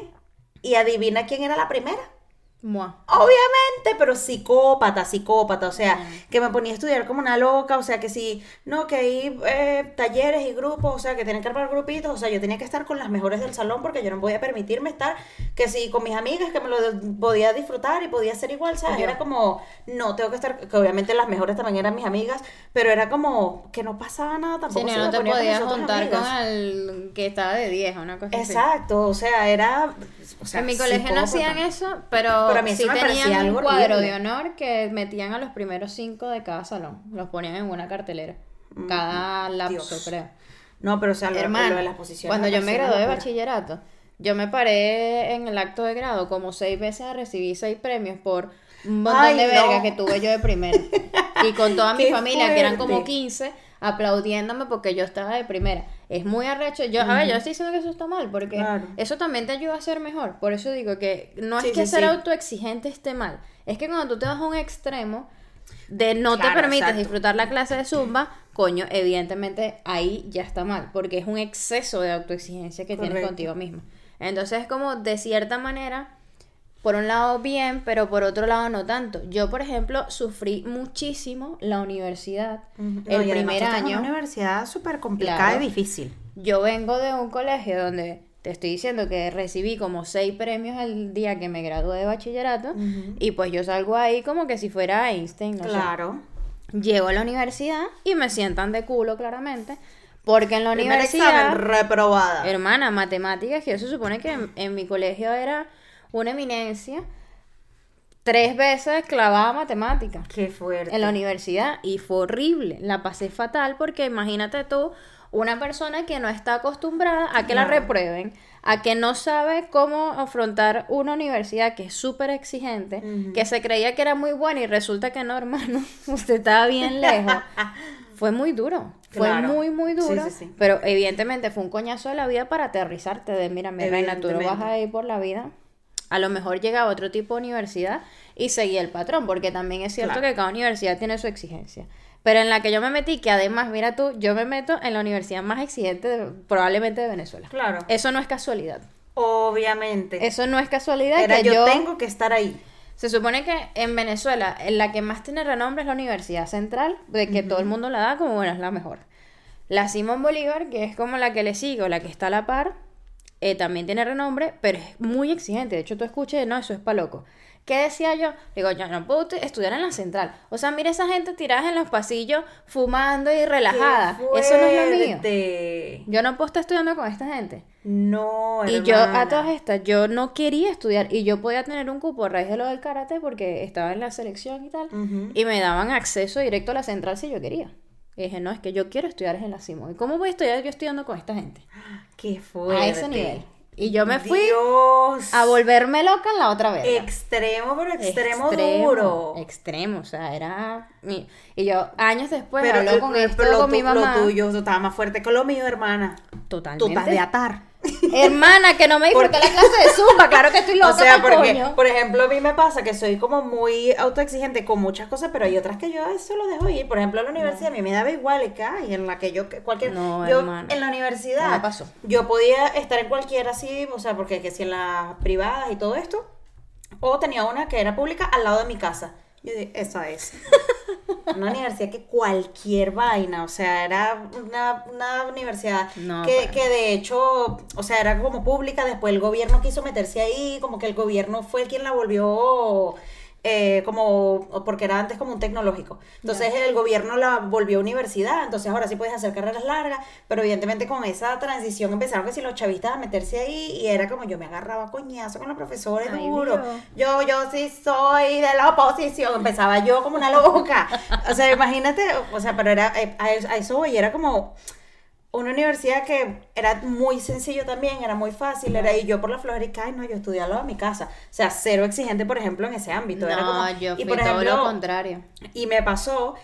y adivina quién era la primera. Mua. Obviamente, pero psicópata, psicópata, o sea, que me ponía a estudiar como una loca, o sea, que si, no, que hay eh, talleres y grupos, o sea, que tienen que armar grupitos, o sea, yo tenía que estar con las mejores del salón porque yo no podía permitirme estar, que si con mis amigas, que me lo podía disfrutar y podía ser igual, ¿sabes? Yo. Era como, no, tengo que estar, que obviamente las mejores también eran mis amigas, pero era como que no pasaba nada tampoco. Sí, si no, no te podías juntar con el que estaba de 10 una cosa así. Exacto, o sea, era... o sea, en mi colegio no hacían eso, pero, Pero a mí eso sí tenían un cuadro horrible. de honor que metían a los primeros cinco de cada salón. Los ponían en una cartelera. Cada lapso, Mm, Dios. creo. No, pero o sea, lo- Hermano, lo de las posiciones. cuando yo me gradué de bachillerato, yo me paré en el acto de grado como seis veces a recibir seis premios por un montón Ay, de no. verga que tuve yo de primera. y con toda mi Qué familia, que eran como fuerte. 15, aplaudiéndome porque yo estaba de primera. Es muy arrecho. Yo, a ver, yo estoy diciendo que eso está mal, porque Claro. eso también te ayuda a ser mejor. Por eso digo que no es que sí, ser sí. autoexigente esté mal. Es que cuando tú te vas a un extremo de no te permites exacto. disfrutar la clase de zumba, coño, evidentemente ahí ya está mal, porque es un exceso de autoexigencia que tienes contigo mismo. Entonces es como de cierta manera, por un lado bien, pero por otro lado no tanto. Yo, por ejemplo, sufrí muchísimo la universidad, Ujú. No, el además primer año. una universidad súper complicada Claro. y difícil. Yo vengo de un colegio donde te estoy diciendo que recibí como seis premios el día que me gradué de bachillerato y pues yo salgo ahí como que si fuera Einstein, no sé. Claro. Llego a la universidad y me sientan de culo claramente porque en la Primer universidad, examen, reprobada. hermana, matemáticas, que yo se supone que en, en mi colegio era una eminencia, tres veces clavada matemática Qué fuerte. en la universidad y fue horrible. La pasé fatal porque imagínate tú, una persona que no está acostumbrada a que la reprueben, a que no sabe cómo afrontar una universidad que es súper exigente, que se creía que era muy buena y resulta que no, hermano, usted estaba bien lejos. Fue muy duro, fue muy, muy duro, sí, sí. pero evidentemente fue un coñazo de la vida para aterrizarte de, mira, mi reina, tú no vas a ir por la vida. A lo mejor llegaba a otro tipo de universidad y seguía el patrón, porque también es cierto Claro. que cada universidad tiene su exigencia. Pero en la que yo me metí, que además, mira tú, yo me meto en la universidad más exigente de- probablemente de Venezuela. Claro. Eso no es casualidad. Obviamente. Eso no es casualidad Era que yo, yo... tengo que estar ahí. Se supone que en Venezuela, en la que más tiene renombre es la Universidad Central, de que todo el mundo la da como, bueno, es la mejor. La Simón Bolívar, que es como la que le sigo, la que está a la par, eh, también tiene renombre, pero es muy exigente. De hecho, tú escuches, no, eso es pa' loco. ¿Qué decía yo? Digo, yo no puedo estudiar en la central. O sea, mira esa gente tirada en los pasillos, fumando y relajada. Eso no es lo mío. Yo no puedo estar estudiando con esta gente. No, Y yo, a hermana. todas estas, yo no quería estudiar y yo podía tener un cupo a raíz de lo del karate porque estaba en la selección y tal. Y me daban acceso directo a la central si yo quería. Y dije, no, es que yo quiero estudiar en la Simón. ¿Y cómo voy a estudiar yo estudiando con esta gente? Qué fuerte. A ese nivel. Y yo me fui Dios. a volverme loca en la otra vez. Extremo, pero extremo, duro. Extremo, o sea, era... Y yo años después pero hablo con pero esto lo con mi mamá. Lo tuyo estaba más fuerte que lo mío, hermana. Totalmente. Tú estás de atar. Hermana, que no me disfruté la clase de Zumba, claro que estoy loca, O sea, porque, coño. por ejemplo, a mí me pasa que soy como muy autoexigente con muchas cosas, pero hay otras que yo eso lo dejo ir. Por ejemplo, en la universidad a mí me daba igual y en la que yo, cualquier, No, yo hermana. en la universidad, No pasó. yo podía estar en cualquiera así, o sea, porque que si en las privadas y todo esto, o tenía una que era pública al lado de mi casa. Yo dije, esa es. Una universidad que cualquier vaina, o sea, era una, una universidad No, que, que de hecho, o sea, era como pública, después el gobierno quiso meterse ahí, como que el gobierno fue quien la volvió eh, como, porque era antes como un tecnológico. Entonces el gobierno la volvió universidad, entonces ahora sí puedes hacer carreras largas, pero evidentemente con esa transición empezaron que si los chavistas a meterse ahí y era como yo me agarraba coñazo con los profesores Ay, duro. Dios. Yo, yo sí soy de la oposición, empezaba yo como una loca. O sea, imagínate, o sea, pero era, eh, a eso- a eso voy, era como una universidad que era muy sencillo también, era muy fácil, era, y yo por la que, ay, no, yo lado de mi casa. O sea, cero exigente, por ejemplo, en ese ámbito. era No, como- yo y por todo ejemplo, lo contrario. y me pasó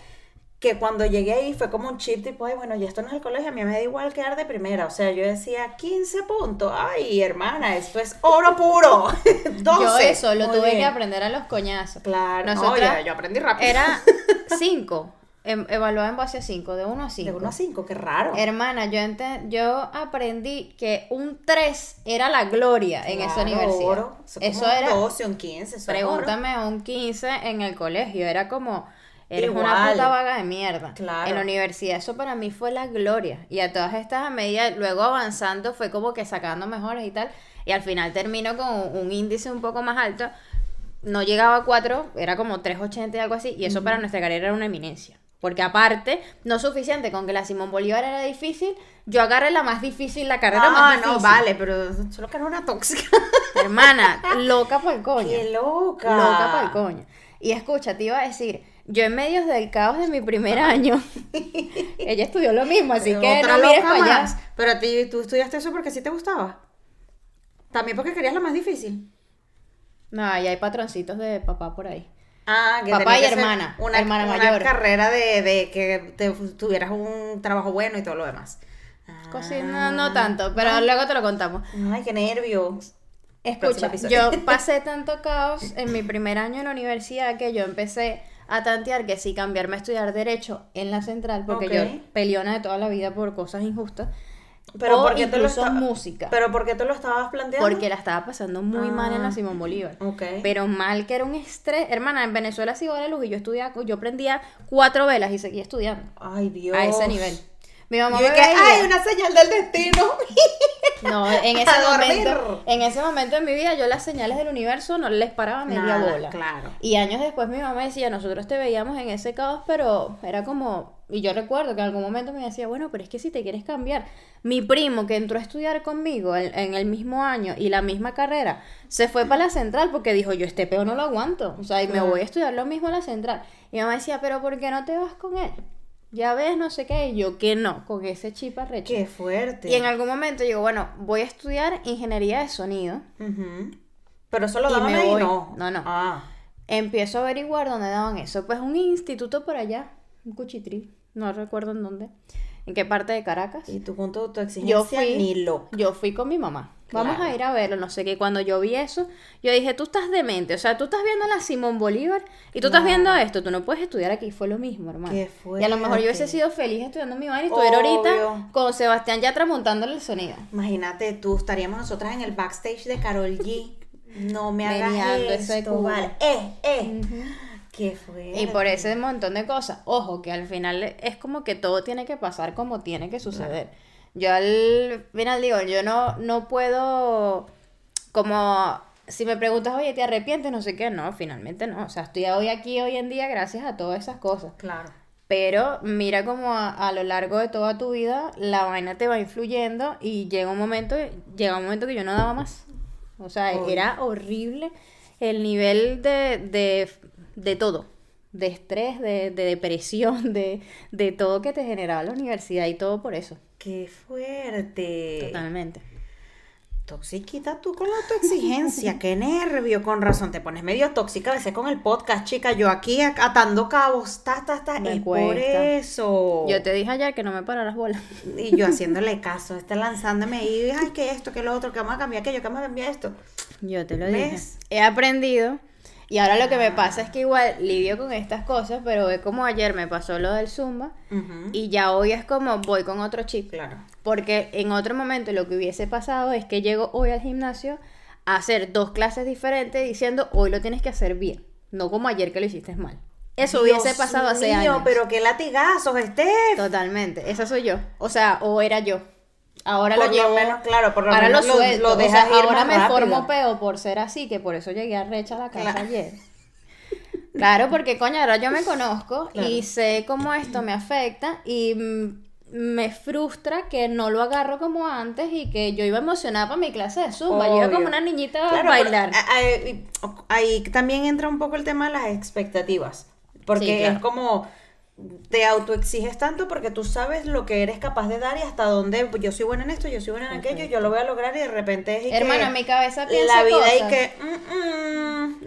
que cuando llegué ahí fue como un chip tipo, ay, bueno, ya esto no es el colegio, a mí me da igual quedar de primera. O sea, yo decía 15 puntos. Ay, hermana, esto es oro puro. 12. Yo eso lo Muy tuve que aprender a los coñazos. Claro, no, Nosotras ya, yo aprendí rápido. Era 5. Evaluada en base a 5, de 1 a 5. de 1 a 5, qué raro. Hermana, yo, ente- yo aprendí que un 3 era la gloria en esa Claro, universidad. oro. Eso, Eso era, un 12, un 15, eso es oro. pregúntame a un 15 en el colegio, era como, eres una Igual. puta vaga de mierda. Claro. En la universidad eso para mí fue la gloria. Y a todas estas a medida, luego avanzando, fue como que sacando mejores y tal. Y al final termino con un índice un poco más alto. No llegaba a 4, era como 3.80 y algo así. Y eso para nuestra carrera era una eminencia. Porque aparte, no suficiente con que la Simón Bolívar era difícil, yo agarré la más difícil, la carrera Ah, más difícil. no, vale, pero solo que era una tóxica. Hermana, loca por el coño. Qué loca. Loca para el coño. Y escucha, te iba a decir, yo en medio del caos de mi primer año, ella estudió lo mismo, así que no mires para allá. Pero a ti, tú estudiaste eso porque sí te gustaba. También porque querías la más difícil. No, ya hay patroncitos de papá por ahí. Ah, que Papá y hermana, Una, hermana una mayor. carrera de, de que te, tuvieras un trabajo bueno y todo lo demás. Cocina Ah. no tanto, pero luego te lo contamos. Ay, qué nervios. Escucha, yo pasé tanto caos en mi primer año en la universidad que yo empecé a tantear que si cambiarme a estudiar Derecho en la central, porque yo peleona de toda la vida por cosas injustas, Pero o ¿por qué te lo incluso música. Pero ¿por qué te lo estabas planteando? Porque la estaba pasando muy mal en la Ah, Simón Bolívar. ok. Pero mal que era un estrés. Hermana, en Venezuela sí iba a la luz y yo estudiaba, yo prendía cuatro velas y seguía estudiando. Ay, Dios. A ese nivel. Mi mamá Yo me que, veía- ay, una señal del destino. No, en ese A dormir. momento, en ese momento de mi vida, yo las señales del universo no les paraba media Nada, bola. claro. Y años después mi mamá decía, nosotros te veíamos en ese caos, pero era como, y yo recuerdo que en algún momento me decía, bueno, pero es que si te quieres cambiar, mi primo que entró a estudiar conmigo en, en el mismo año y la misma carrera, se fue para la central porque dijo, yo este peo no lo aguanto, o sea, y me voy a estudiar lo mismo a la central. Y mi mamá decía, pero ¿por qué no te vas con él? Ya ves, no sé qué, y yo que no, con ese chip arrecho. Qué fuerte. Y en algún momento digo, bueno, voy a estudiar ingeniería de sonido. Ujú. Pero eso lo Y daban ahí, no. No, no. Ah. Empiezo a averiguar dónde daban eso. Pues un instituto por allá, un cuchitril, no recuerdo en dónde, en qué parte de Caracas. Y tú con tu, tu exigencia Yo fui, ni lo. yo fui con mi mamá. Vamos a ir a verlo, no sé qué. Cuando yo vi eso, yo dije, tú estás demente. O sea, tú estás viendo la Simón Bolívar y tú estás viendo esto. Tú no puedes estudiar aquí. Fue lo mismo, hermano. Qué y a lo mejor yo hubiese sido feliz estudiando mi madre y estuviera ahorita con Sebastián Yatra montándole el sonido. Imagínate, tú estaríamos nosotras en el backstage de Carol G. No me hagas esto, vale. Eh, eh. Qué. Y por ese montón de cosas. Ojo, que al final es como que todo tiene que pasar como tiene que suceder. Yo al final digo, yo no, no puedo, como, si me preguntas, oye, ¿te arrepientes? No sé qué, no, finalmente no. O sea, estoy hoy aquí, hoy en día, gracias a todas esas cosas. Claro. Pero mira como a, a lo largo de toda tu vida la vaina te va influyendo y llega un momento, llega un momento que yo no daba más. O sea, era horrible el nivel de, de, de todo. De estrés, de, de depresión, de, de todo que te generaba la universidad y todo por eso. Qué fuerte. Totalmente. Toxiquita tú con la autoexigencia, qué nervio, con razón, te pones medio tóxica a veces con el podcast, chica, yo aquí atando cabos, ta, ta, ta, Me y por eso. Yo te dije ayer que no me pararas bola. Y yo haciéndole caso, está lanzándome ahí, ay, que esto, que lo otro, que vamos a cambiar aquello, que vamos a cambiar esto. Yo te lo ¿Ves? dije. He aprendido. Y ahora lo que me pasa es que igual lidio con estas cosas, pero es como ayer me pasó lo del Zumba. Y ya hoy es como voy con otro chip. Claro. Porque en otro momento lo que hubiese pasado es que llego hoy al gimnasio a hacer dos clases diferentes diciendo hoy lo tienes que hacer bien. No como ayer que lo hiciste mal. Eso hubiese pasado hace mío, años. pero qué latigazos, Steph. Totalmente. Esa soy yo. O sea, o era yo. Ahora Por lo lo llevo. menos, claro, por lo ahora menos lo lo- suelto. lo O sea, dejas ir ahora me rápido. formo peor por ser así, que por eso llegué a recha a la casa Claro. ayer. Claro, porque coño, ahora yo me conozco Claro. y sé cómo esto me afecta y mm, me frustra que no lo agarro como antes y que yo iba emocionada para mi clase de zumba. Yo iba como una niñita a Claro, bailar. pero, ahí, ahí también entra un poco el tema de las expectativas. Porque Sí, claro. es como te autoexiges tanto porque tú sabes lo que eres capaz de dar y hasta dónde yo soy buena en esto, yo soy buena en aquello, yo lo voy a lograr y de repente es y que Hermana, mi cabeza piensa la vida y que "Mm,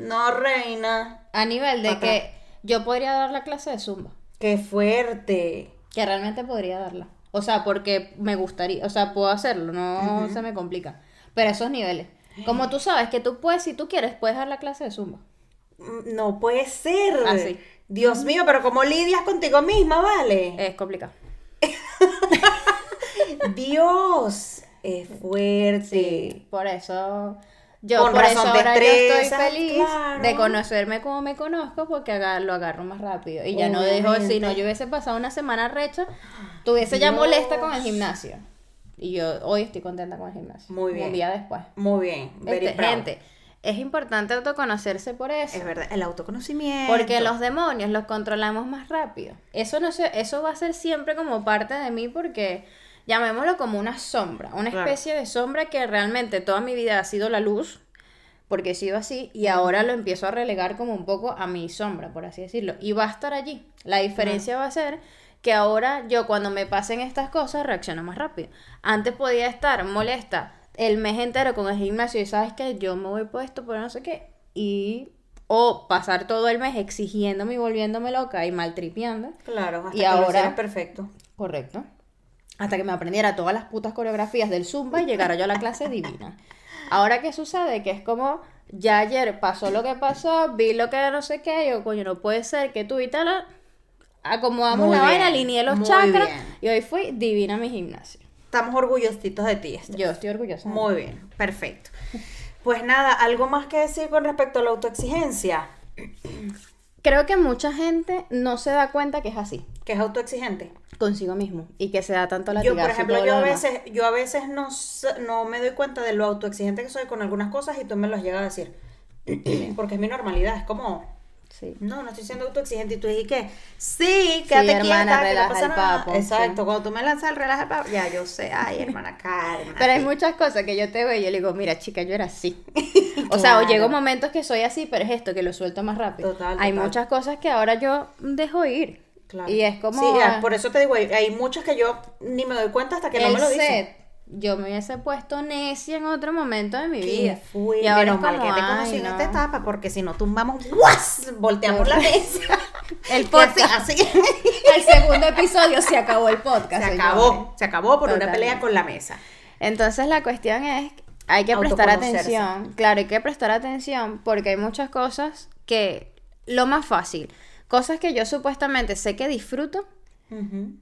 mm, no reina, A nivel de Acá. que yo podría dar la clase de zumba. qué fuerte. Que realmente podría darla. O sea, porque me gustaría, o sea, puedo hacerlo, no se me complica. Pero esos niveles. Como tú sabes que tú puedes, si tú quieres, puedes dar la clase de zumba. Mm, No puede ser. Así. Dios mío, pero ¿cómo lidias contigo misma, vale? Es complicado. Dios, es fuerte. Por eso, yo Con por eso ahora yo estoy feliz claro. de conocerme como me conozco porque aga- lo agarro más rápido. Y ya no dejo, si no, yo hubiese pasado una semana recha, tuviese ya molesta con el gimnasio. Y yo hoy estoy contenta con el gimnasio. Muy bien. Un día después. Muy bien, very Este, gente, es importante autoconocerse por eso. Es verdad, el autoconocimiento. Porque los demonios los controlamos más rápido. Eso no se, eso va a ser siempre como parte de mí porque llamémoslo como una sombra, una Claro. especie de sombra que realmente toda mi vida ha sido la luz, porque he sido así y ahora lo empiezo a relegar como un poco a mi sombra, por así decirlo, y va a estar allí. La diferencia va a ser que ahora yo cuando me pasen estas cosas reacciono más rápido. Antes podía estar molesta el mes entero con el gimnasio y sabes que yo me voy puesto por no sé qué y o pasar todo el mes exigiéndome y volviéndome loca y maltripeando. Claro, hasta Y que lo ahora- hicieras perfecto. Correcto. Hasta que me aprendiera todas las putas coreografías del Zumba y llegara yo a la clase divina. Ahora, ¿qué sucede? Que es como, ya ayer pasó lo que pasó, vi lo que no sé qué, yo, coño, no puede ser que tú y tal, acomodamos Muy la vaina, bien, alineé los chakras bien. y hoy fui divina a mi gimnasio. Estamos orgullositos de ti. Esther. Yo estoy orgullosa. Muy bien, perfecto. Pues nada, ¿algo más que decir con respecto a la autoexigencia? Creo que mucha gente no se da cuenta que es así, Que es autoexigente. consigo mismo, y que se da tanto la Yo, por ejemplo, yo a veces, yo a veces no, no me doy cuenta de lo autoexigente que soy con algunas cosas y tú me los llegas a decir. Porque es mi normalidad, es como, Sí. no, no estoy siendo autoexigente y tú dices que sí, quédate hermana, quieta, que no pasa el nada. papo, Exacto, sí. cuando tú me lanzas el relaja el papo, ya yo sé, ay, hermana, calma. Pero hay muchas cosas que yo te veo y yo le digo, mira, chica, yo era así. O sea, o llego momentos que soy así, pero es esto, que lo suelto más rápido. Total, Hay muchas cosas que ahora yo dejo ir. Claro. Y es como... Sí, por eso te digo, hay- hay muchas que yo ni me doy cuenta hasta que no el me lo dicen. set, yo me hubiese puesto necia en otro momento de mi Qué vida. y ahora mal como, que te conocí en no. esta etapa, porque si no tumbamos, ¡guas! volteamos la mesa. El podcast. El segundo episodio se acabó el podcast. se acabó, se acabó por una pelea con la mesa. Entonces la cuestión es, hay que prestar atención, claro, hay que prestar atención porque hay muchas cosas que, lo más fácil, cosas que yo supuestamente sé que disfruto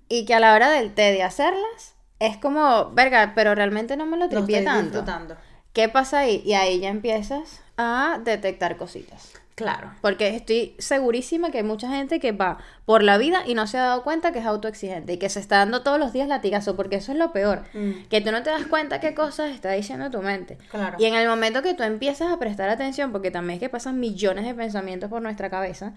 y que a la hora del té de hacerlas es como, verga, pero realmente no me lo Lo tripié estoy tanto. disfrutando. ¿Qué pasa ahí? Y ahí ya empiezas a detectar cositas. Claro. Porque estoy segurísima que hay mucha gente que va por la vida y no se ha dado cuenta que es autoexigente y que se está dando todos los días latigazo, porque eso es lo peor. Mm. Que tú no te das cuenta qué cosas está diciendo tu mente. Claro. Y en el momento que tú empiezas a prestar atención, porque también es que pasan millones de pensamientos por nuestra cabeza,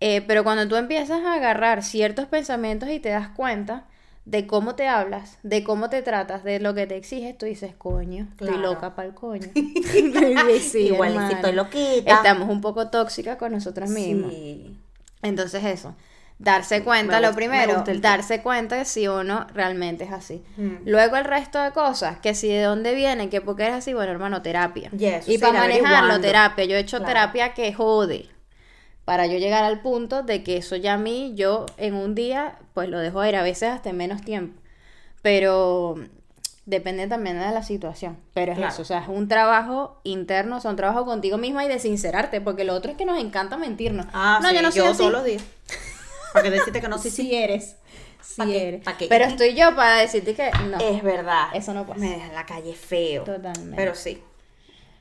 eh, pero cuando tú empiezas a agarrar ciertos pensamientos y te das cuenta de cómo te hablas, de cómo te tratas, de lo que te exiges, tú dices, coño, estoy loca para el coño. Sí, Igual si estoy loquita. Estamos un poco tóxicas con nosotras mismas. Sí. Entonces eso, darse cuenta, lo primero, darse cuenta de si uno realmente es así. Mm. Luego el resto de cosas, que si de dónde viene, que porque eres así, bueno, hermano, terapia. Yes, y para manejarlo, terapia. Yo he hecho Claro. terapia que jode. Para yo llegar al punto de que eso ya a mí, yo en un día, pues lo dejo ir, a veces hasta en menos tiempo. Pero depende también de la situación. Pero es Claro. eso, o sea, es un trabajo interno, o sea, un trabajo contigo misma y de sincerarte, porque lo otro es que nos encanta mentirnos. Ah, no, sí, yo no soy así. todos los días. Para que decirte que no, sí, Sí sí. eres. Sí eres. ¿Pa' qué? Pero estoy yo para decirte que no. Es verdad. Eso no pasa. Me deja la calle feo. Totalmente. Pero sí.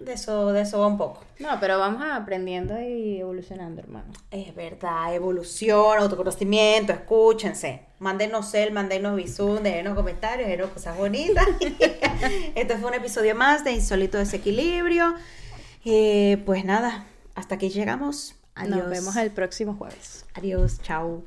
De eso, de eso va un poco. No, pero vamos aprendiendo y evolucionando, hermano. Es verdad, evolución, autoconocimiento, escúchense. Mándenos cel, mándenos visum, déjenos comentarios, déjenos cosas bonitas. este fue un episodio más de Insólito Desequilibrio. Eh, pues nada, hasta aquí llegamos. Adiós. Nos vemos el próximo jueves. Adiós, chao.